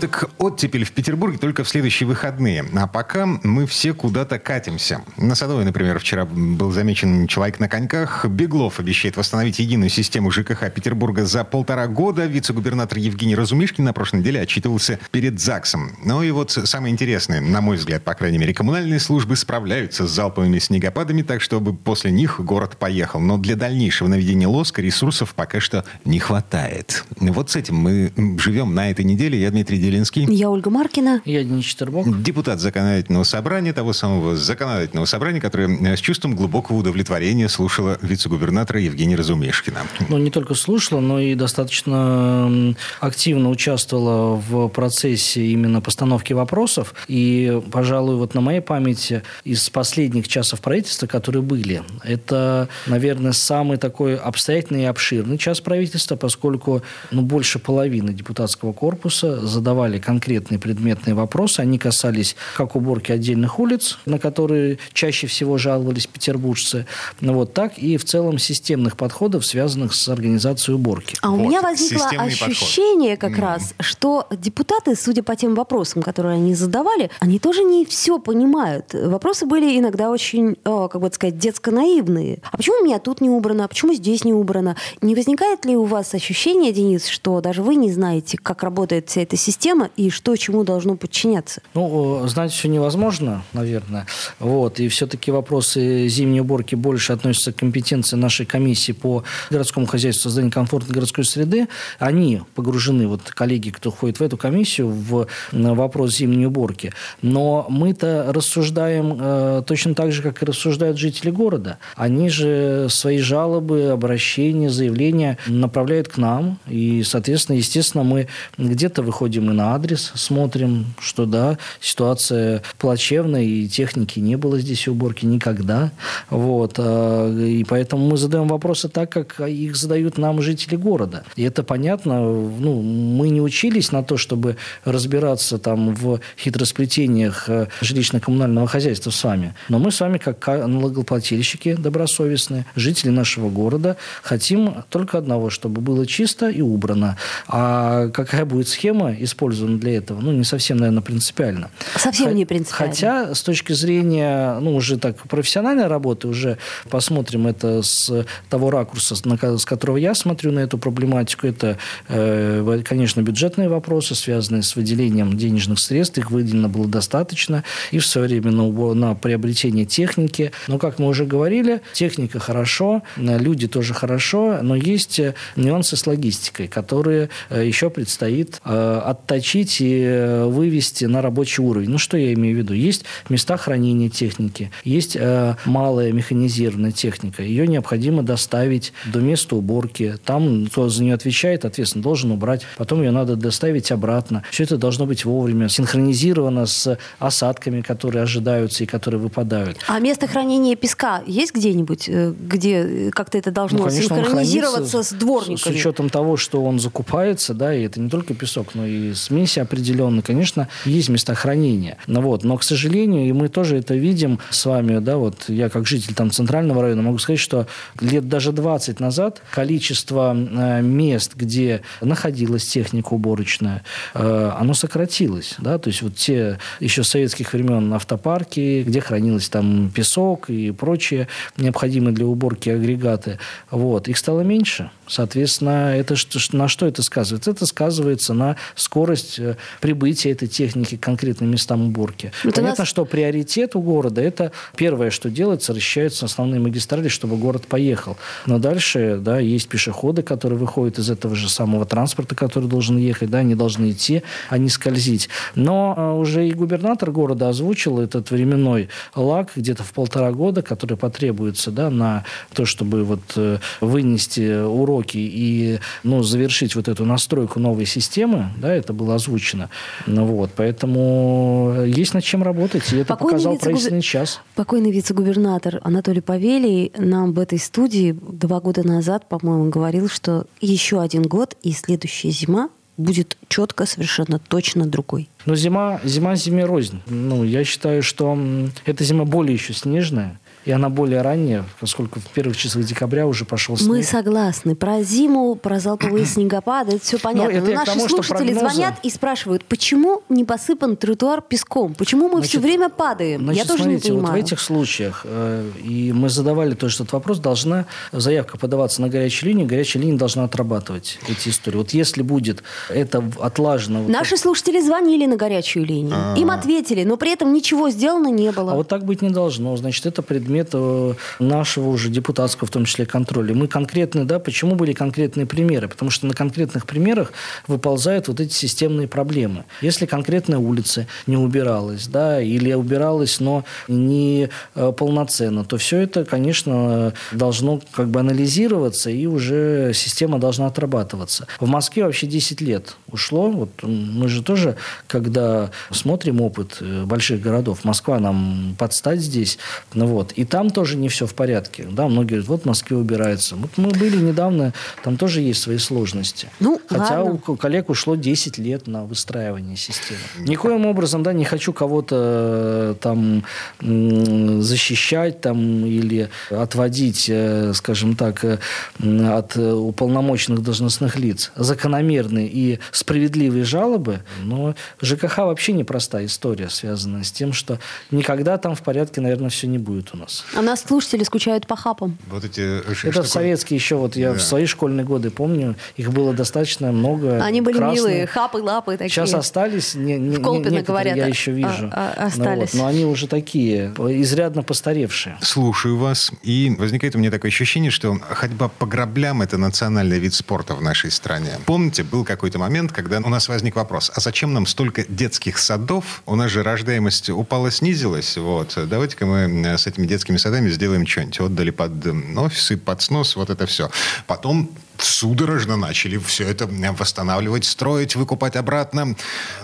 Так оттепель в Петербурге только в следующие выходные. А пока мы все куда-то катимся. На Садовой, например, вчера был замечен человек на коньках. Беглов обещает восстановить единую систему ЖКХ Петербурга за полтора года. Вице-губернатор Евгений Разумишкин на прошлой неделе отчитывался перед ЗАГСом. Ну и вот самое интересное, на мой взгляд, по крайней мере, коммунальные службы справляются с залповыми снегопадами, так чтобы после них город поехал. Но для дальнейшего наведения лоска ресурсов пока что не хватает. Вот с этим мы живем на этой неделе. Я Дмитрий Делинский. Я Ольга Маркина. Я Денис Четербок. Депутат законодательного собрания, того самого законодательного собрания, которое э, с чувством глубокого удовлетворения слушала вице-губернатора Евгения Разумешкина. Ну, не только слушала, но и достаточно активно участвовала в процессе именно постановки вопросов. И, пожалуй, вот на моей памяти из последних часов правительства, которые были, это, наверное, самый такой обстоятельный и обширный час правительства, поскольку ну, больше половины депутатского корпуса задавали задавали конкретные предметные вопросы. Они касались как уборки отдельных улиц, на которые чаще всего жаловались петербуржцы, ну, вот так и в целом системных подходов, связанных с организацией уборки. А вот. у меня возникло ощущение подход. как mm. раз, что депутаты, судя по тем вопросам, которые они задавали, они тоже не все понимают. Вопросы были иногда очень, как бы сказать, детско-наивные. А почему у меня тут не убрано? А почему здесь не убрано? Не возникает ли у вас ощущение, Денис, что даже вы не знаете, как работает вся эта система, система и что чему должно подчиняться? Ну, знать все невозможно, наверное. Вот. И все-таки вопросы зимней уборки больше относятся к компетенции нашей комиссии по городскому хозяйству, созданию комфортной городской среды. Они погружены, вот коллеги, кто входит в эту комиссию, в вопрос зимней уборки. Но мы-то рассуждаем э, точно так же, как и рассуждают жители города. Они же свои жалобы, обращения, заявления направляют к нам. И, соответственно, естественно, мы где-то выходим и на адрес, смотрим, что да, ситуация плачевная, и техники не было здесь уборки никогда. Вот. А, и поэтому мы задаем вопросы так, как их задают нам жители города. И это понятно. Ну, мы не учились на то, чтобы разбираться там в хитросплетениях э, жилищно-коммунального хозяйства с вами. Но мы с вами, как налогоплательщики добросовестные, жители нашего города, хотим только одного, чтобы было чисто и убрано. А какая будет схема использования использованы для этого, ну, не совсем, наверное, принципиально. Совсем не принципиально. Хотя, с точки зрения, ну, уже так, профессиональной работы, уже посмотрим это с того ракурса, с которого я смотрю на эту проблематику. Это, э, конечно, бюджетные вопросы, связанные с выделением денежных средств. Их выделено было достаточно. И в свое время на, на приобретение техники. Но, как мы уже говорили, техника хорошо, люди тоже хорошо, но есть нюансы с логистикой, которые э, еще предстоит э, оттачить отточить и э, вывести на рабочий уровень. Ну, что я имею в виду? Есть места хранения техники, есть э, малая механизированная техника. Ее необходимо доставить до места уборки. Там кто за нее отвечает, ответственно, должен убрать. Потом ее надо доставить обратно. Все это должно быть вовремя синхронизировано с осадками, которые ожидаются и которые выпадают. А место хранения песка есть где-нибудь, э, где как-то это должно ну, конечно, синхронизироваться с дворниками? С, с учетом того, что он закупается, да, и это не только песок, но и смеси определенно, конечно, есть места хранения. Но, вот, но, к сожалению, и мы тоже это видим с вами, да, вот я как житель там центрального района могу сказать, что лет даже 20 назад количество э, мест, где находилась техника уборочная, э, оно сократилось, да, то есть вот те еще советских времен автопарки, где хранилось там песок и прочие необходимые для уборки агрегаты, вот, их стало меньше. Соответственно, это, на что это сказывается? Это сказывается на скорость э, прибытия этой техники к конкретным местам уборки. Это Понятно, нас... что приоритет у города – это первое, что делается, расчищаются основные магистрали, чтобы город поехал. Но дальше да, есть пешеходы, которые выходят из этого же самого транспорта, который должен ехать, да, они должны идти, а не скользить. Но а, уже и губернатор города озвучил этот временной лаг где-то в полтора года, который потребуется да, на то, чтобы вот, э, вынести урок сроки и ну, завершить вот эту настройку новой системы, да, это было озвучено. Ну, вот, поэтому есть над чем работать, и это Покойный показал правительственный час. Покойный вице-губернатор Анатолий Павелий нам в этой студии два года назад, по-моему, говорил, что еще один год и следующая зима будет четко, совершенно точно другой. Но зима, зима зиме рознь. Ну, я считаю, что эта зима более еще снежная и она более ранняя, поскольку в первых числах декабря уже пошел снег. Мы согласны. Про зиму, про залповые снегопады, это все ну, понятно. Но, это Но наши тому, слушатели прогнозы... звонят и спрашивают, почему не посыпан тротуар песком? Почему мы значит, все время падаем? Значит, Я тоже смотрите, не понимаю. Вот в этих случаях, э, и мы задавали тоже этот вопрос, должна заявка подаваться на горячую линию, горячая линия должна отрабатывать эти истории. Вот если будет это отлажено... Наши вот слушатели звонили на горячую линию. А-а-а. Им ответили, но при этом ничего сделано не было. А вот так быть не должно. Значит, это предмет предмет э, нашего уже депутатского, в том числе, контроля. Мы конкретно, да, почему были конкретные примеры? Потому что на конкретных примерах выползают вот эти системные проблемы. Если конкретная улица не убиралась, да, или убиралась, но не э, полноценно, то все это, конечно, должно как бы анализироваться, и уже система должна отрабатываться. В Москве вообще 10 лет ушло. Вот мы же тоже, когда смотрим опыт э, больших городов, Москва нам подстать здесь, ну вот, и там тоже не все в порядке. Да, многие говорят, вот в Москве убирается. Вот мы были недавно, там тоже есть свои сложности. Ну, Хотя ладно. у коллег ушло 10 лет на выстраивание системы. Никоим образом, да, не хочу кого-то э, там защищать там или отводить, э, скажем так, э, от уполномоченных должностных лиц. Закономерные и справедливые жалобы, но ЖКХ вообще непростая история, связанная с тем, что никогда там в порядке, наверное, все не будет у нас. А нас слушатели скучают по хапам. Вот эти э, Это советские еще, вот я да. в свои школьные годы помню, их было достаточно много. Они были красные. милые, хапы, лапы такие. Сейчас остались, не, не, в Колпино, говорят, я еще вижу. А, а, остались. Ну, вот, но они уже такие, изрядно постаревшие. Слушаю вас, и возникает у меня такое ощущение, что ходьба по граблям – это национальный вид спорта в нашей стране. Помните, был какой-то момент, когда у нас возник вопрос, а зачем нам столько детских садов? У нас же рождаемость упала, снизилась. Вот. Давайте-ка мы с этими детскими детскими садами сделаем что-нибудь. Отдали под офисы, под снос, вот это все. Потом судорожно начали все это восстанавливать, строить, выкупать обратно.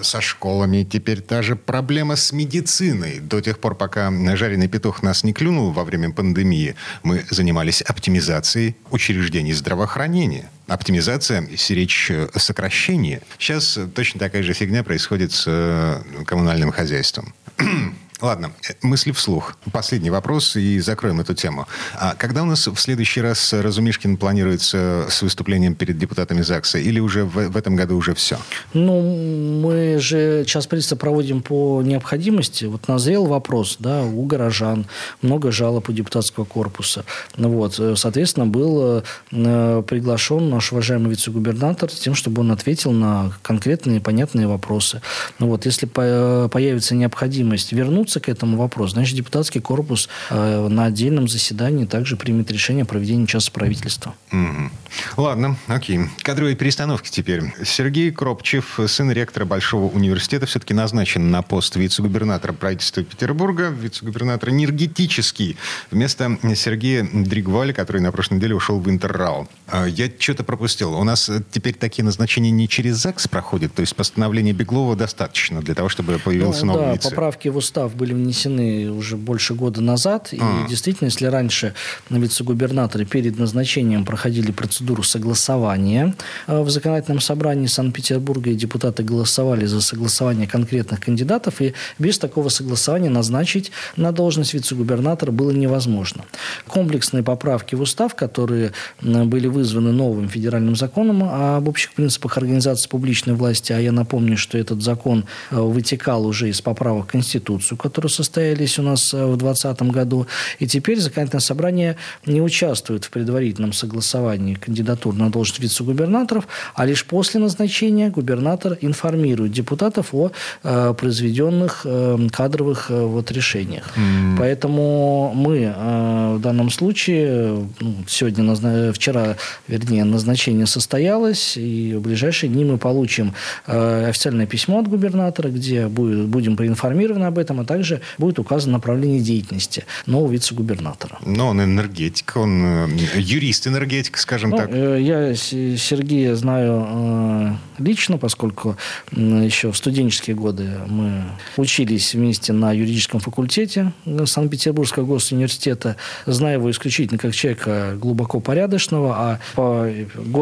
Со школами теперь та же проблема с медициной. До тех пор, пока жареный петух нас не клюнул во время пандемии, мы занимались оптимизацией учреждений здравоохранения. Оптимизация, речь сокращение. Сейчас точно такая же фигня происходит с э, коммунальным хозяйством. Ладно, мысли вслух. Последний вопрос и закроем эту тему. А когда у нас в следующий раз Разумишкин планируется с выступлением перед депутатами ЗАГСа? Или уже в, в этом году уже все? Ну, мы же час правительства проводим по необходимости. Вот назрел вопрос, да, у горожан. Много жалоб у депутатского корпуса. Ну, вот, соответственно, был э, приглашен наш уважаемый вице-губернатор с тем, чтобы он ответил на конкретные понятные вопросы. Ну, вот, если по появится необходимость вернуться вернуться к этому вопросу, значит, депутатский корпус э, на отдельном заседании также примет решение о проведении часа правительства. Mm-hmm. Ладно, окей. Кадровые перестановки теперь. Сергей Кропчев, сын ректора Большого университета, все-таки назначен на пост вице-губернатора правительства Петербурга, вице-губернатор энергетический, вместо Сергея Дригваля, который на прошлой неделе ушел в Интеррал. А, я что-то пропустил. У нас теперь такие назначения не через ЗАГС проходят, то есть постановление Беглова достаточно для того, чтобы появился ну, новый да, вице. поправки в устав были внесены уже больше года назад. И а. действительно, если раньше вице-губернаторы перед назначением проходили процедуру согласования э, в законодательном собрании Санкт-Петербурга, и депутаты голосовали за согласование конкретных кандидатов, и без такого согласования назначить на должность вице-губернатора было невозможно. Комплексные поправки в устав, которые были вызваны новым федеральным законом об общих принципах организации публичной власти, а я напомню, что этот закон э, вытекал уже из поправок в Конституцию, которые состоялись у нас э, в 2020 году. И теперь законодательное собрание не участвует в предварительном согласовании кандидатур на должность вице-губернаторов, а лишь после назначения губернатор информирует депутатов о э, произведенных э, кадровых э, вот, решениях. Mm. Поэтому мы э, в данном случае, ну, сегодня, назна... вчера, вернее, назначение состоялось, и в ближайшие дни мы получим э, официальное письмо от губернатора, где будет, будем проинформированы об этом, а также будет указано направление деятельности нового вице-губернатора. Но он энергетик, он э, юрист-энергетик, скажем ну, так. Э, я Сергея знаю лично, поскольку еще в студенческие годы мы учились вместе на юридическом факультете Санкт-Петербургского госуниверситета. Знаю его исключительно как человека глубоко порядочного, а по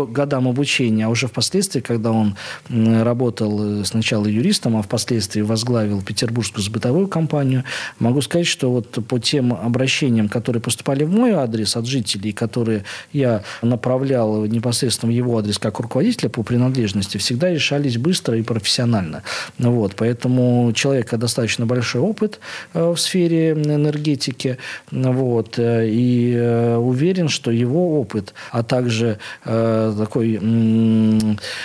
годам обучения, а уже впоследствии, когда он работал сначала юристом, а впоследствии возглавил Петербургскую бытовую компанию, могу сказать, что вот по тем обращениям, которые поступали в мой адрес от жителей, которые я направлял непосредственно в его адрес как руководителя по принадлежности, всегда решались быстро и профессионально. Вот, поэтому человека достаточно большой опыт э, в сфере энергетики, вот, э, и э, уверен, что его опыт, а также такой,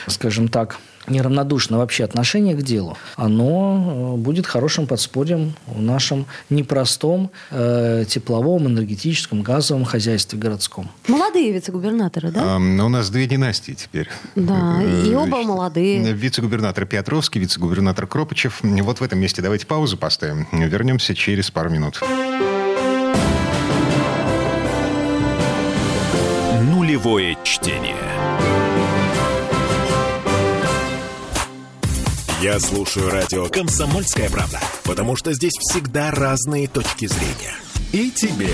скажем так, неравнодушное вообще отношение к делу, оно э, будет хорошим подспорьем в нашем непростом э, тепловом, энергетическом, газовом хозяйстве городском. Молодые вице-губернаторы, да? А, у нас две династии теперь. Да, и э, оба молодые. Вице-губернатор Петровский, вице-губернатор Кропычев. Вот в этом месте давайте паузу поставим. Вернемся через пару минут. Нулевое чтение. Я слушаю радио «Комсомольская правда», потому что здесь всегда разные точки зрения. И тебе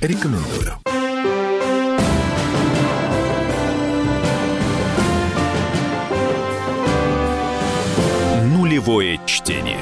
рекомендую. Нулевое чтение.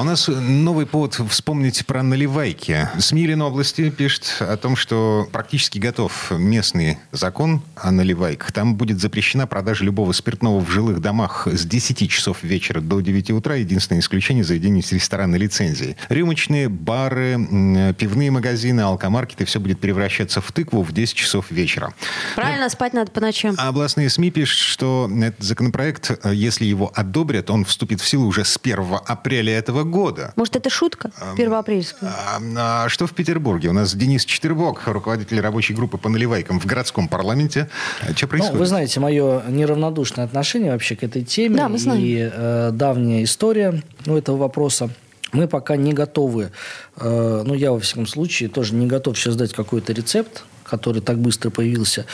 А у нас новый повод вспомнить про наливайки. Смилин области пишет о том, что практически готов местный закон о наливайках. Там будет запрещена продажа любого спиртного в жилых домах с 10 часов вечера до 9 утра. Единственное исключение – заведения с ресторанной лицензией. Рюмочные, бары, пивные магазины, алкомаркеты – все будет превращаться в тыкву в 10 часов вечера. Правильно, ну, спать надо по ночам. А областные СМИ пишут, что этот законопроект, если его одобрят, он вступит в силу уже с 1 апреля этого года. Может, это шутка первоапрельская? А, а что в Петербурге? У нас Денис Четербок, руководитель рабочей группы по наливайкам в городском парламенте. А что происходит? Ну, вы знаете, мое неравнодушное отношение вообще к этой теме. Да, мы знаем. И э, давняя история у этого вопроса. Мы пока не готовы, э, ну, я, во всяком случае, тоже не готов сейчас дать какой-то рецепт, который так быстро появился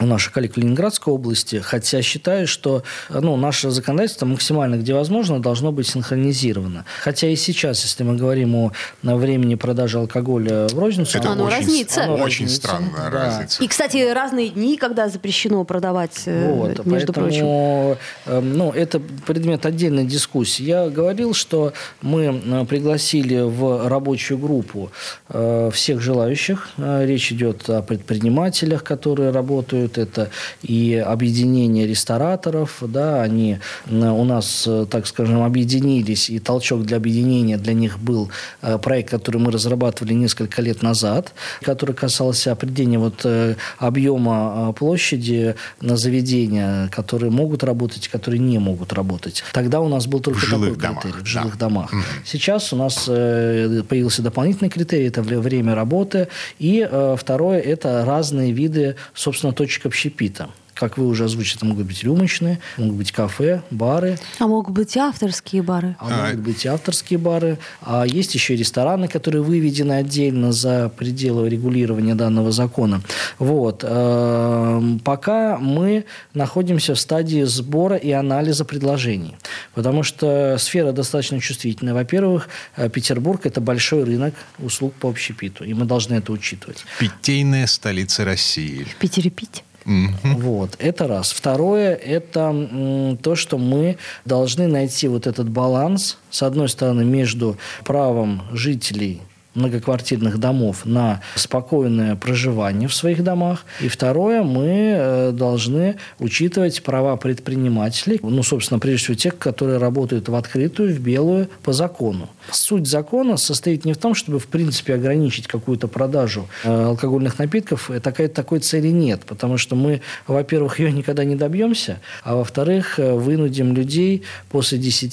у наших коллег в Ленинградской области. Хотя считаю, что ну, наше законодательство максимально, где возможно, должно быть синхронизировано. Хотя и сейчас, если мы говорим о времени продажи алкоголя в розницу... Это оно очень, разнится. Оно очень разнится. странная да. разница. И, кстати, разные дни, когда запрещено продавать, э, вот, между поэтому, прочим. Эм, ну, это предмет отдельной дискуссии. Я говорил, что мы э, пригласили в рабочую группу э, всех желающих. Речь идет о предприятиях предпринимателях, которые работают, это и объединение рестораторов, да, они у нас, так скажем, объединились, и толчок для объединения для них был э, проект, который мы разрабатывали несколько лет назад, который касался определения вот э, объема э, площади на заведения, которые могут работать, которые не могут работать. Тогда у нас был только в такой домах, критерий в жилых да. домах. Сейчас у нас появился дополнительный критерий, это время работы, и второе это разные виды, собственно, точек общепита как вы уже озвучили, это могут быть рюмочные, могут быть кафе, бары. А могут быть и авторские бары. А, а могут быть и авторские бары. А есть еще и рестораны, которые выведены отдельно за пределы регулирования данного закона. Вот. Эм, пока мы находимся в стадии сбора и анализа предложений. Потому что сфера достаточно чувствительная. Во-первых, э, Петербург – это большой рынок услуг по общепиту, и мы должны это учитывать. Питейная столица России. В Питере пить? Угу. Вот, это раз. Второе, это то, что мы должны найти вот этот баланс, с одной стороны, между правом жителей многоквартирных домов на спокойное проживание в своих домах. И второе, мы э, должны учитывать права предпринимателей, ну, собственно, прежде всего тех, которые работают в открытую, в белую, по закону. Суть закона состоит не в том, чтобы, в принципе, ограничить какую-то продажу э, алкогольных напитков. Такой, такой цели нет, потому что мы, во-первых, ее никогда не добьемся, а во-вторых, э, вынудим людей после 10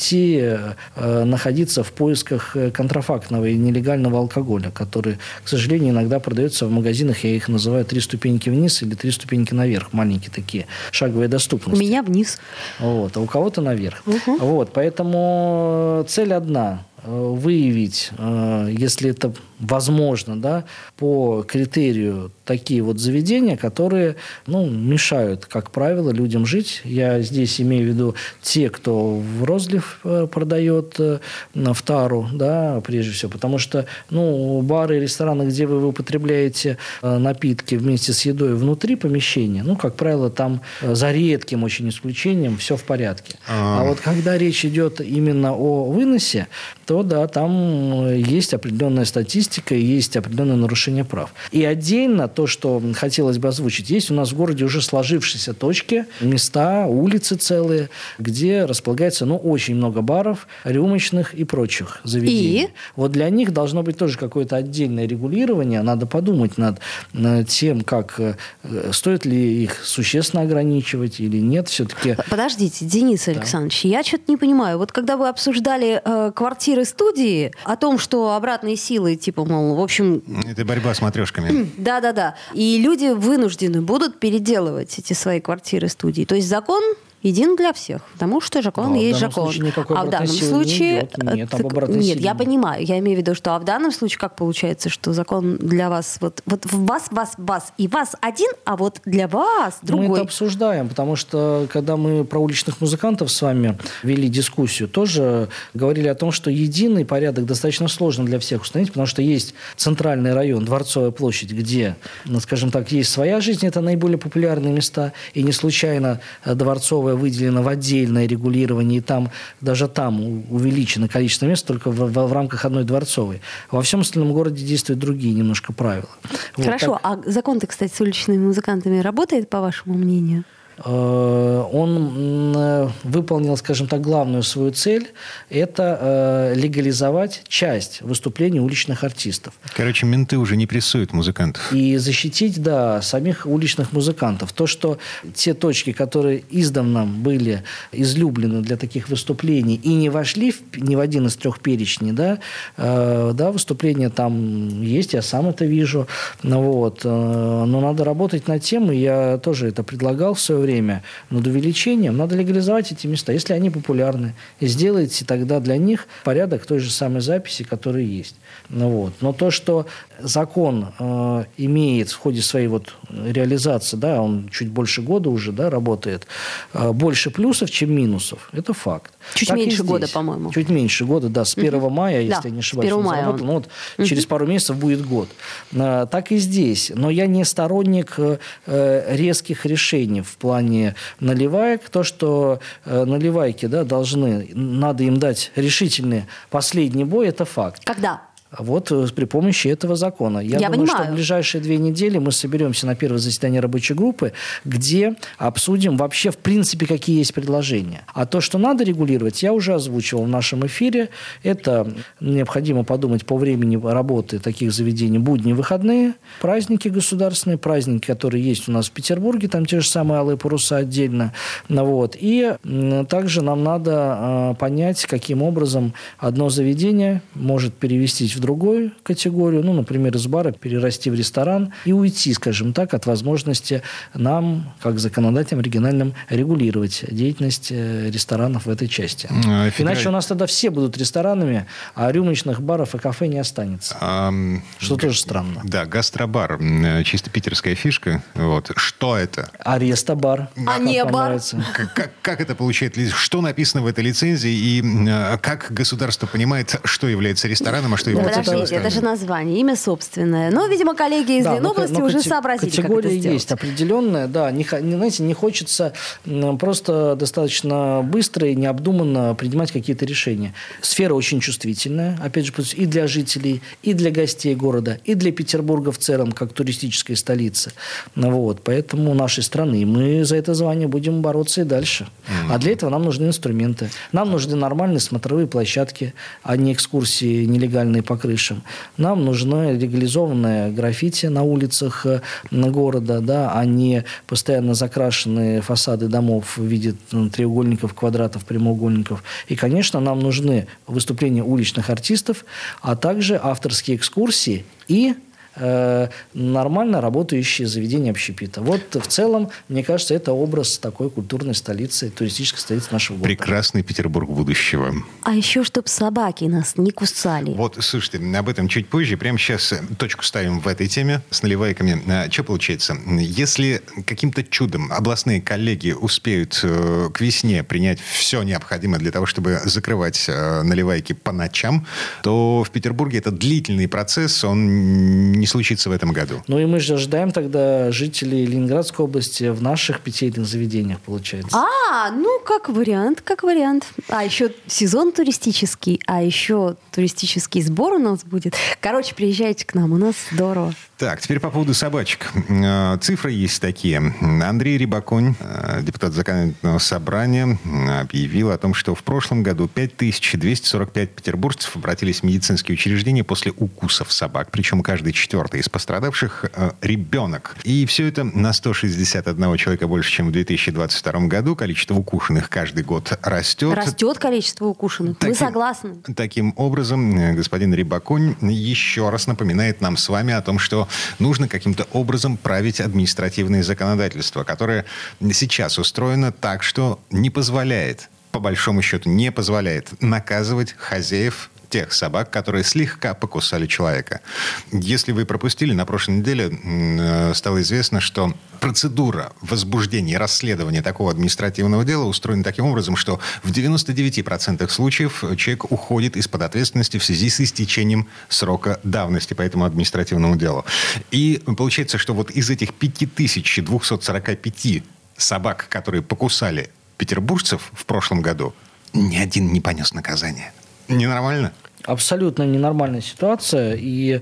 находиться в поисках контрафактного и нелегального алкоголя алкоголя, который, к сожалению, иногда продается в магазинах, я их называю три ступеньки вниз или три ступеньки наверх, маленькие такие, шаговая доступность. У меня вниз. Вот, а у кого-то наверх. Угу. Вот, поэтому цель одна Э, выявить, э, если это возможно, да, по критерию такие вот заведения, которые ну, мешают, как правило, людям жить. Я здесь имею в виду те, кто в розлив э, продает в тару, да, прежде всего, потому что ну, бары и рестораны, где вы употребляете напитки вместе с едой внутри помещения, ну, как правило, там за редким очень исключением все в порядке. А, а вот когда речь идет именно о выносе, то да, там э, есть определенная статистика, есть определенное нарушение прав. И отдельно то, что хотелось бы озвучить, есть у нас в городе уже сложившиеся точки, места, улицы целые, где располагается ну, очень много баров, рюмочных и прочих заведений. И? Вот для них должно быть тоже какое-то отдельное регулирование. Надо подумать над, над тем, как э, стоит ли их существенно ограничивать или нет все-таки. Подождите, Денис Александрович, да. я что-то не понимаю. Вот когда вы обсуждали э, квартиры студии о том, что обратные силы, типа, мол, в общем... Это борьба с матрешками. Да-да-да. И люди вынуждены будут переделывать эти свои квартиры студии. То есть закон един для всех, потому что закон да, есть закон. А в данном случае... Не нет, так, нет я понимаю. Я имею в виду, что а в данном случае как получается, что закон для вас... Вот, вот вас, вас, вас и вас один, а вот для вас другой. Мы это обсуждаем, потому что когда мы про уличных музыкантов с вами вели дискуссию, тоже говорили о том, что единый порядок достаточно сложно для всех установить, потому что есть центральный район, Дворцовая площадь, где, ну, скажем так, есть своя жизнь, это наиболее популярные места, и не случайно Дворцовая Дворцовая выделена в отдельное регулирование, и там даже там увеличено количество мест только в, в, в рамках одной Дворцовой. Во всем остальном городе действуют другие немножко правила. Хорошо, вот, так... а закон-то, кстати, с уличными музыкантами работает, по вашему мнению? Э, он э, выполнил, скажем так, главную свою цель – это э, легализовать часть выступлений уличных артистов. Короче, менты уже не прессуют музыкантов. И защитить, да, самих уличных музыкантов. То, что те точки, которые издавна были излюблены для таких выступлений и не вошли в, ни в один из трех перечней, да, да, выступления там есть, я сам это вижу, вот, но надо работать над тем, и я тоже это предлагал в свое время, время над увеличением, надо легализовать эти места, если они популярны. И сделайте тогда для них порядок той же самой записи, которая есть. Ну, вот. Но то, что закон э, имеет в ходе своей вот реализации, да, он чуть больше года уже да, работает, э, больше плюсов, чем минусов, это факт. Чуть так меньше года, по-моему. Чуть меньше года, да, с 1 угу. мая, если да, я не ошибаюсь, он мая заработал, он. ну, вот угу. через пару месяцев будет год. Э, так и здесь. Но я не сторонник э, резких решений в плане наливаек. То, что э, наливайки да, должны, надо им дать решительный последний бой, это факт. Когда? Вот э, при помощи этого закона. Я, Я думаю, понимаю. что в ближайшие две недели мы соберемся на первое заседание рабочей группы, где обсудим вообще, в принципе, какие есть предложения. А то, что надо регулировать, я уже озвучивал в нашем эфире. Это необходимо подумать по времени работы таких заведений. Будни, выходные, праздники государственные, праздники, которые есть у нас в Петербурге, там те же самые алые паруса отдельно. Ну вот. И также нам надо э, понять, каким образом одно заведение может перевестись в другую категорию, ну, например, из бара перерасти в ресторан и уйти, скажем так, от возможности нам, как законодателям региональным, регулировать деятельность э, ресторанов в этой части. А, федераль... Иначе у нас тогда все будут ресторанами, а рюмочных баров и кафе не останется. А, что г... тоже странно. Да, гастробар. Чисто питерская фишка. Вот. Что это? Арестобар. А, а не бар? Как, как, как это получает? Что написано в этой лицензии и э, как государство понимает, что является рестораном, а что является Подождите, это же название, имя собственное. Но, видимо, коллеги из да, Ленобласти но, но уже сообразили, категория как это есть определенная, да. Не, не, знаете, не хочется просто достаточно быстро и необдуманно принимать какие-то решения. Сфера очень чувствительная, опять же, и для жителей, и для гостей города, и для Петербурга в целом, как туристической столицы. Вот, поэтому нашей страны мы за это звание будем бороться и дальше. Mm-hmm. А для этого нам нужны инструменты. Нам нужны нормальные смотровые площадки, а не экскурсии нелегальные по крышам. Нам нужно легализованное граффити на улицах э, города, да, а не постоянно закрашенные фасады домов в виде треугольников, квадратов, прямоугольников. И, конечно, нам нужны выступления уличных артистов, а также авторские экскурсии и нормально работающие заведения общепита. Вот в целом, мне кажется, это образ такой культурной столицы, туристической столицы нашего города. Прекрасный Петербург будущего. А еще, чтобы собаки нас не кусали. Вот, слушайте, об этом чуть позже. Прямо сейчас точку ставим в этой теме с наливайками. Что получается? Если каким-то чудом областные коллеги успеют э, к весне принять все необходимое для того, чтобы закрывать э, наливайки по ночам, то в Петербурге это длительный процесс, он не случится в этом году. Ну и мы же ожидаем тогда жителей Ленинградской области в наших питейных заведениях, получается. А, ну как вариант, как вариант. А еще сезон туристический, а еще туристический сбор у нас будет. Короче, приезжайте к нам, у нас здорово. Так, теперь по поводу собачек. Э, цифры есть такие. Андрей Рибаконь, э, депутат законодательного собрания, объявил о том, что в прошлом году 5245 петербуржцев обратились в медицинские учреждения после укусов собак. Причем каждый четвертый из пострадавших э, – ребенок. И все это на 161 человека больше, чем в 2022 году. Количество укушенных каждый год растет. Растет количество укушенных. Таким, Мы согласны. Таким образом, господин Рибаконь еще раз напоминает нам с вами о том, что нужно каким-то образом править административное законодательство, которое сейчас устроено так, что не позволяет по большому счету не позволяет наказывать хозяев тех собак, которые слегка покусали человека. Если вы пропустили, на прошлой неделе э, стало известно, что процедура возбуждения и расследования такого административного дела устроена таким образом, что в 99% случаев человек уходит из-под ответственности в связи с истечением срока давности по этому административному делу. И получается, что вот из этих 5245 собак, которые покусали петербуржцев в прошлом году, ни один не понес наказание. Ненормально? Абсолютно ненормальная ситуация, и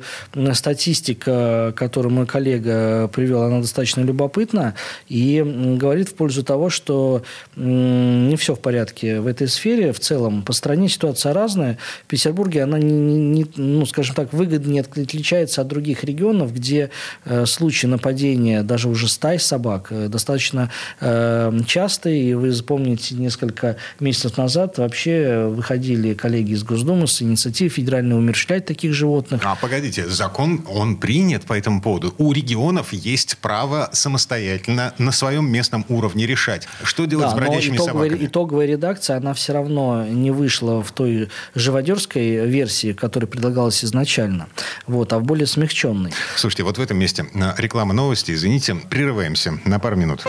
статистика, которую мой коллега привел, она достаточно любопытна и говорит в пользу того, что не все в порядке в этой сфере. В целом, по стране ситуация разная. В Петербурге она, не, не, ну, скажем так, выгоднее отличается от других регионов, где э, случаи нападения даже уже стай собак э, достаточно э, частые. И вы запомните, несколько месяцев назад вообще выходили коллеги из Госдумы с инициативой инициатив федеральной умерщвлять таких животных. А погодите, закон, он принят по этому поводу. У регионов есть право самостоятельно на своем местном уровне решать, что делать да, с бродячими но итоговая, собаками. Итоговая редакция, она все равно не вышла в той живодерской версии, которая предлагалась изначально, вот, а в более смягченной. Слушайте, вот в этом месте э, реклама новости, извините, прерываемся на пару минут.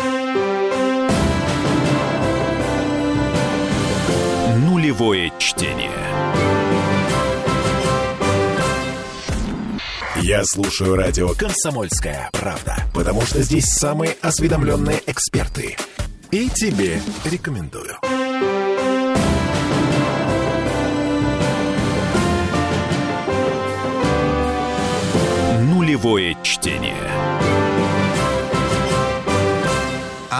Нулевое чтение. Я слушаю радио «Комсомольская правда», потому что здесь самые осведомленные эксперты. И тебе рекомендую. Нулевое чтение.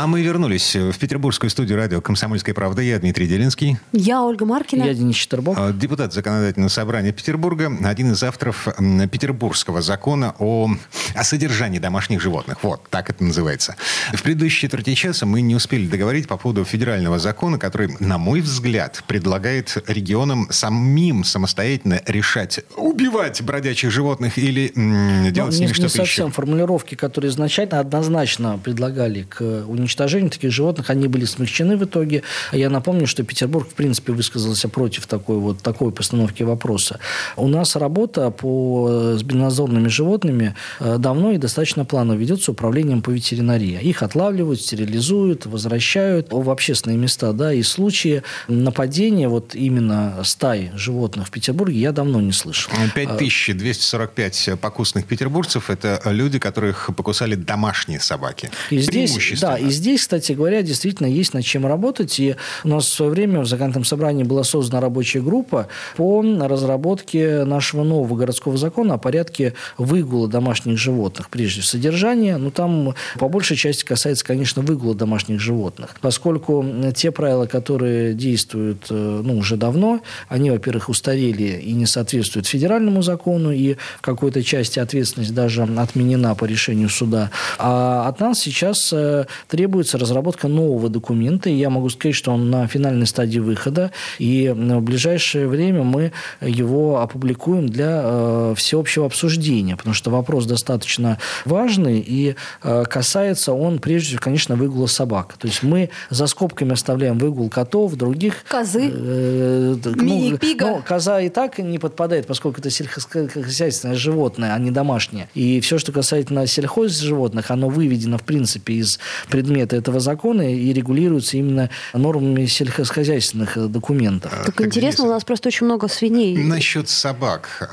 А мы вернулись в петербургскую студию радио «Комсомольская правда». Я Дмитрий Делинский. Я Ольга Маркина. Я Денис Четербок. А, депутат Законодательного собрания Петербурга. Один из авторов петербургского закона о, о содержании домашних животных. Вот, так это называется. В предыдущей четверти часа мы не успели договорить по поводу федерального закона, который, на мой взгляд, предлагает регионам самим самостоятельно решать, убивать бродячих животных или м, делать ну, с ними что-то еще. Не совсем формулировки, которые изначально однозначно предлагали к уничтожению уничтожения таких животных, они были смягчены в итоге. Я напомню, что Петербург, в принципе, высказался против такой вот такой постановки вопроса. У нас работа по, с беназорными животными э, давно и достаточно плавно ведется управлением по ветеринарии. Их отлавливают, стерилизуют, возвращают в общественные места. Да, и случаи нападения вот именно стаи животных в Петербурге я давно не слышал. 5245 покусных петербуржцев – это люди, которых покусали домашние собаки. И здесь, да, и здесь, кстати говоря, действительно есть над чем работать. И у нас в свое время в законодательном собрании была создана рабочая группа по разработке нашего нового городского закона о порядке выгула домашних животных. Прежде содержания, но там по большей части касается, конечно, выгула домашних животных. Поскольку те правила, которые действуют э, ну, уже давно, они, во-первых, устарели и не соответствуют федеральному закону, и в какой-то части ответственность даже отменена по решению суда. А от нас сейчас э, требуется разработка нового документа, и я могу сказать, что он на финальной стадии выхода, и в ближайшее время мы его опубликуем для э, всеобщего обсуждения, потому что вопрос достаточно важный, и э, касается он, прежде всего, конечно, выгула собак. То есть мы за скобками оставляем выгул котов, других... Козы. Э, Мини-пига. Ну, коза и так не подпадает, поскольку это сельскохозяйственное животное, а не домашнее. И все, что касательно сельхозживотных, оно выведено, в принципе, из предмета этого закона и регулируется именно нормами сельхозхозяйственных документов. Так, так интересно, у нас просто очень много свиней. Насчет собак.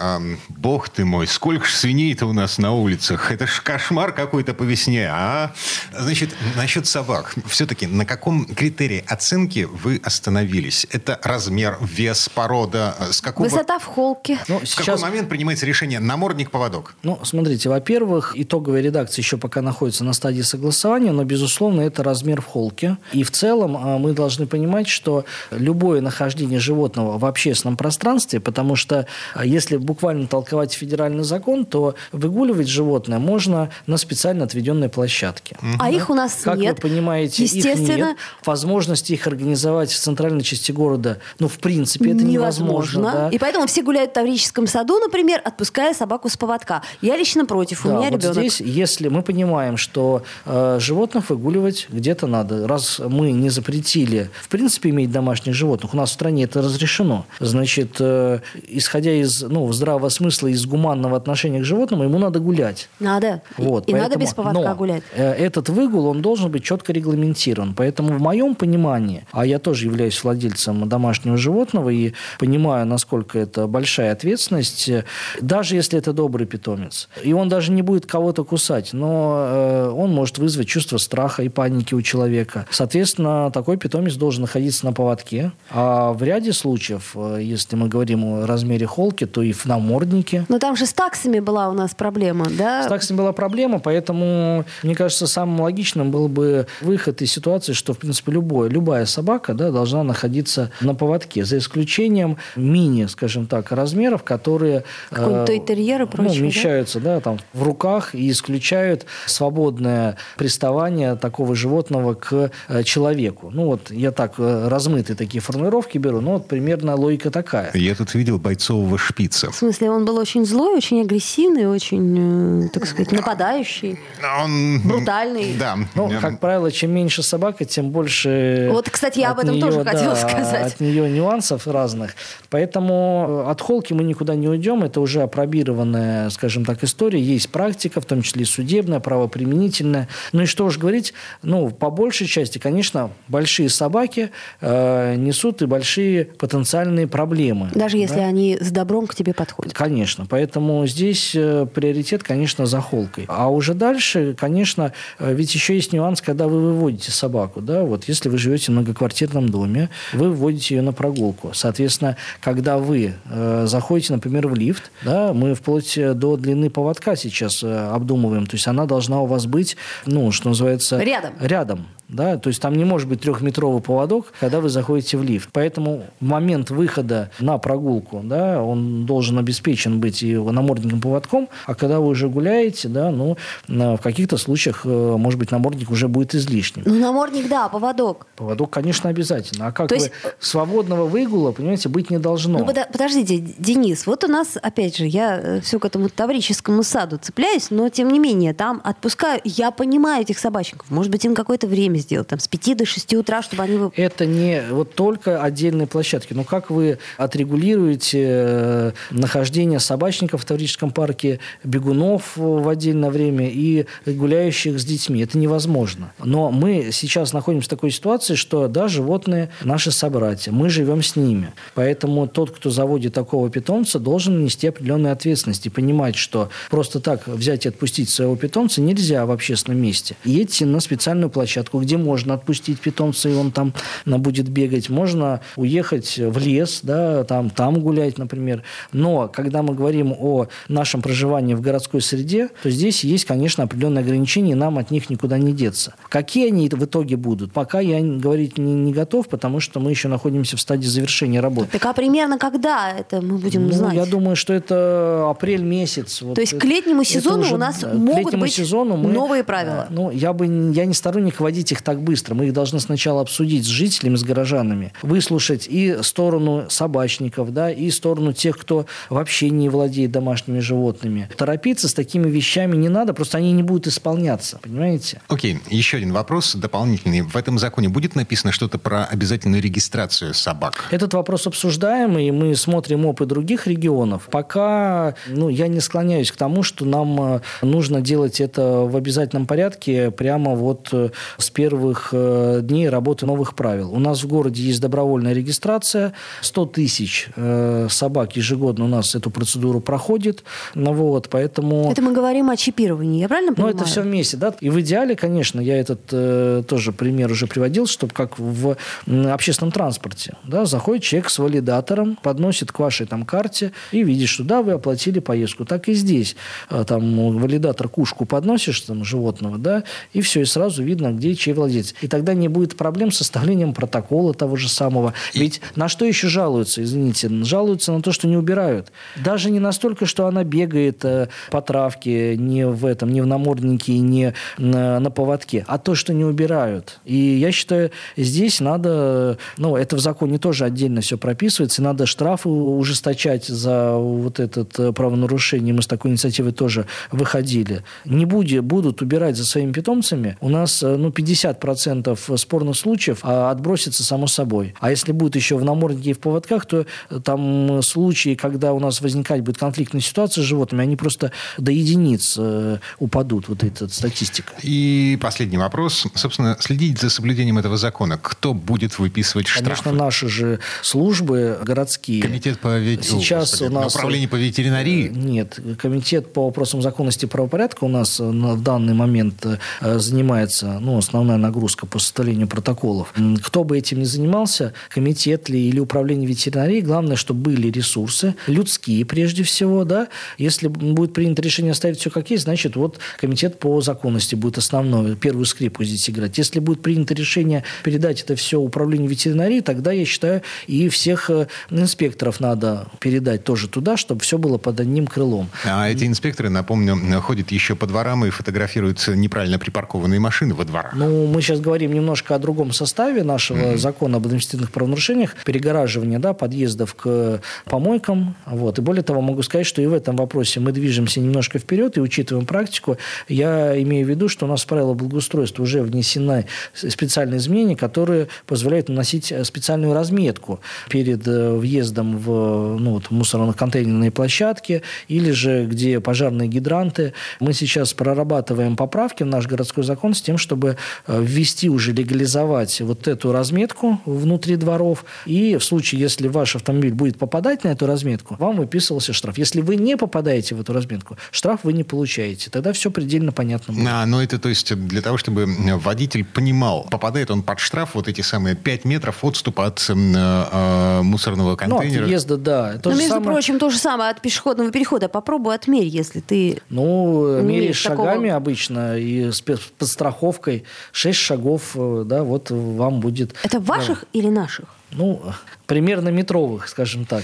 Бог ты мой, сколько ж свиней-то у нас на улицах. Это ж кошмар какой-то по весне, а? Значит, насчет собак. Все-таки на каком критерии оценки вы остановились? Это размер, вес, порода? С какого... Высота в холке. Ну, в сейчас... какой момент принимается решение намордник-поводок? Ну, смотрите, во-первых, итоговая редакция еще пока находится на стадии согласования, но, безусловно, это размер в холке. И в целом а, мы должны понимать, что любое нахождение животного в общественном пространстве, потому что а, если буквально толковать федеральный закон, то выгуливать животное можно на специально отведенной площадке. А их у нас как нет. Как вы понимаете, Естественно. их нет. Возможности их организовать в центральной части города, ну, в принципе, это невозможно. невозможно да? И поэтому все гуляют в Таврическом саду, например, отпуская собаку с поводка. Я лично против, да, у меня вот ребенок. здесь, если мы понимаем, что э, животных выгуливать где-то надо, раз мы не запретили, в принципе, иметь домашних животных, у нас в стране это разрешено, значит, э, исходя из ну, здравого смысла, из гуманного отношения к животному, ему надо гулять. Надо. Вот, и поэтому, надо без поводка но, гулять. Э, этот выгул, он должен быть четко регламентирован. Поэтому в моем понимании, а я тоже являюсь владельцем домашнего животного и понимаю, насколько это большая ответственность, э, даже если это добрый питомец, и он даже не будет кого-то кусать, но э, он может вызвать чувство страха и паники у человека. Соответственно, такой питомец должен находиться на поводке. А в ряде случаев, если мы говорим о размере холки, то и в наморднике. Но там же с таксами была у нас проблема, да? С таксами была проблема, поэтому, мне кажется, самым логичным был бы выход из ситуации, что, в принципе, любое, любая собака да, должна находиться на поводке, за исключением мини, скажем так, размеров, которые... Какой-нибудь э, терьер и прочее, ну, вмещаются да? Да, там, в руках и исключают свободное приставание такого животного к э, человеку. Ну, вот я так э, размытые такие формулировки беру, но вот примерно логика такая. Я тут видел бойцового шпица. В смысле, он был очень злой, очень агрессивный, очень, э, так сказать, нападающий, он... брутальный. Да. Ну, как правило, чем меньше собака, тем больше... Вот, кстати, я об этом нее, тоже да, хотела сказать. От нее нюансов разных. Поэтому от холки мы никуда не уйдем. Это уже опробированная, скажем так, история. Есть практика, в том числе и судебная, правоприменительная. Ну и что уж говорить, ну, по большей части, конечно, большие собаки э, несут и большие потенциальные проблемы. Даже если да? они с добром к тебе подходят. Конечно. Поэтому здесь э, приоритет, конечно, за холкой. А уже дальше, конечно, э, ведь еще есть нюанс, когда вы выводите собаку. Да? Вот если вы живете в многоквартирном доме, вы выводите ее на прогулку. Соответственно, когда вы э, заходите, например, в лифт, да, мы вплоть до длины поводка сейчас э, обдумываем. То есть она должна у вас быть, ну, что называется... Рядом. Рядом. Да? То есть там не может быть трехметровый поводок, когда вы заходите в лифт. Поэтому в момент выхода на прогулку да, он должен обеспечен быть и намордником поводком, а когда вы уже гуляете, да, ну, в каких-то случаях, э, может быть, намордник уже будет излишним. Ну, намордник, да, поводок. Поводок, конечно, обязательно. А как То. Есть... Свободного выгула, понимаете, быть не должно. Ну, подождите, Денис, вот у нас, опять же, я э, все к этому таврическому саду цепляюсь, но, тем не менее, там отпускаю, я понимаю этих собачников. Может быть, им какое-то время сделать, там, с 5 до 6 утра, чтобы они... Это не вот только отдельные площадки. Но как вы отрегулируете э, нахождение собачников в Таврическом парке, бегунов в отдельное время и гуляющих с детьми? Это невозможно. Но мы сейчас находимся в такой ситуации, что, да, животные наши собратья, мы живем с ними. Поэтому тот, кто заводит такого питомца, должен нести определенную ответственность и понимать, что просто так взять и отпустить своего питомца нельзя в общественном месте. Едьте на специальную площадку, где можно отпустить питомца, и он там будет бегать. Можно уехать в лес, да, там, там гулять, например. Но когда мы говорим о нашем проживании в городской среде, то здесь есть, конечно, определенные ограничения, и нам от них никуда не деться. Какие они в итоге будут? Пока я говорить не, не готов, потому что мы еще находимся в стадии завершения работы. Так а примерно когда это мы будем ну, знать? Я думаю, что это апрель месяц. Вот то есть к летнему сезону уже, у нас могут быть сезону мы, новые правила? Ну, я бы я не сторонник вводить их так быстро. Мы их должны сначала обсудить с жителями, с горожанами, выслушать и сторону собачников, да, и сторону тех, кто вообще не владеет домашними животными. Торопиться с такими вещами не надо, просто они не будут исполняться, понимаете? Окей, okay. еще один вопрос дополнительный. В этом законе будет написано что-то про обязательную регистрацию собак? Этот вопрос обсуждаем, и мы смотрим опыт других регионов. Пока ну, я не склоняюсь к тому, что нам э, нужно делать это в обязательном порядке прямо вот э, с первых э, дней работы новых правил. У нас в городе есть добровольная регистрация. 100 тысяч собак ежегодно у нас эту процедуру проходит. Ну, вот, поэтому... Это мы говорим о чипировании, я правильно понимаю? Ну, это все вместе, да. И в идеале, конечно, я этот э, тоже пример уже приводил, чтобы как в общественном транспорте, да, заходит человек с валидатором, подносит к вашей там карте и видит, что да, вы оплатили поездку. Так и здесь. Э, там валидатор кушку подносишь там животного, да, и все, и сразу видно, где чей владелец. И тогда не будет проблем с составлением протокола того же самого. Ведь на что еще жалуются, извините? Жалуются на то, что не убирают. Даже не настолько, что она бегает э, по травке, не в этом, не в наморднике, не на, на поводке, а то, что не убирают. И я считаю, здесь надо, ну, это в законе тоже отдельно все прописывается, и надо штрафы ужесточать за вот это э, правонарушение. Мы с такой инициативой тоже выходили. Не будет, будут убирать за своими питомцами, у нас э, ну, 50% спорных случаев а, отбросится само собой. А если будет еще в наморднике и в поводках, то э, там случаи, когда у нас возникать будет конфликтная ситуация с животными, они просто до единиц э, упадут, вот эта статистика. И последний вопрос. Собственно, следить за соблюдением этого закона. Кто будет выписывать штрафы? Конечно, наши же службы городские. Комитет по вет... Сейчас О, у нас... Управление по ветеринарии? Нет. Комитет по вопросам законности и правопорядка у нас в данный момент э, занимается, ну, основная нагрузка по составлению протоколов. Кто бы этим ни занимался, комитет ли или управление ветеринарии, главное, чтобы были ресурсы, людские прежде всего, да. Если будет принято решение оставить все как есть, значит, вот комитет по законности будет основной, первую скрипку здесь играть. Если будет принято решение передать это все управлению ветеринарии, тогда, я считаю, и всех э, инспекторов надо передать тоже туда, чтобы все было под одним крылом. А эти инспекторы, напомню, ходят еще по дворам и фотографируют неправильно припаркованные машины во дворах. Ну, мы сейчас говорим немножко о другом составе нашего mm-hmm. закона об административных правонарушениях, перегораживание да, подъездов к помойкам. Вот. И более того, могу сказать, что и в этом вопросе мы движемся немножко вперед и учитываем практику. Я имею в виду, что у нас в правила благоустройства уже внесены специальные изменения, которые позволяют наносить специальную разметку перед э, въездом в ну, вот, мусорно-контейнерные площадки или же где пожарные гидранты. Мы сейчас прорабатываем поправки в наш городской закон с тем, чтобы э, ввести уже, легализовать вот эту разметку внутри дворов. И в случае, если ваш автомобиль будет попадать на эту разметку, вам выписывался штраф. Если вы не попадаете в эту разметку, штраф вы не получаете. Тогда все предельно понятно будет. А, ну это то есть для того, чтобы водитель понимал, попадает он под штраф вот эти самые 5 метров отступа от э, э, муторного контейнера. Ну, от въезда, да. То Но, между самое... прочим, то же самое от пешеходного перехода. Попробуй отмерь, если ты Ну, меряешь такого... шагами обычно и с подстраховкой 6 шагов, э, да, вот вам будет... Это ваших да. или наших? Ну, примерно метровых, скажем так.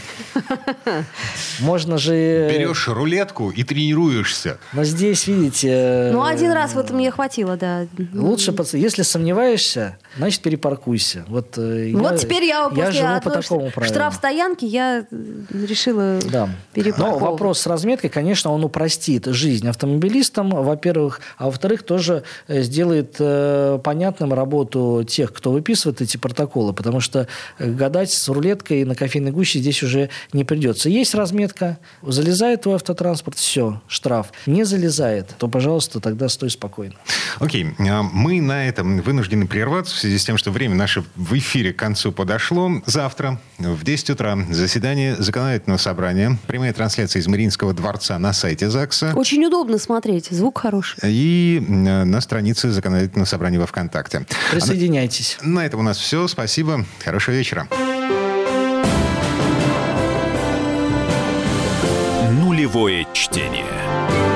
Можно же... Берешь рулетку и тренируешься. Но здесь, видите... Ну, один раз вот мне хватило, да. Лучше, если сомневаешься, значит, перепаркуйся. Вот, э, вот я, теперь я после я живу по такому правилу. штраф стоянки я решила да. Но вопрос с разметкой, конечно, он упростит жизнь автомобилистам, во-первых, а во-вторых, тоже э, сделает э, понятным работу тех, кто выписывает эти протоколы, потому что гадать с рулеткой на кофейной гуще здесь уже не придется. Есть разметка, залезает твой автотранспорт, все, штраф. Не залезает, то, пожалуйста, тогда стой спокойно. Окей, а мы на этом вынуждены прерваться в связи с тем, что время наше в эфире к концу подошло. Завтра в 10 утра заседание законодательного собрания. Прямая трансляция из Мариинского дворца на сайте ЗАГСа. Очень удобно смотреть, звук хороший. И на странице законодательного собрания во ВКонтакте. Присоединяйтесь. А на, на этом у нас все. Спасибо. Хорошего вечера. Полевое чтение.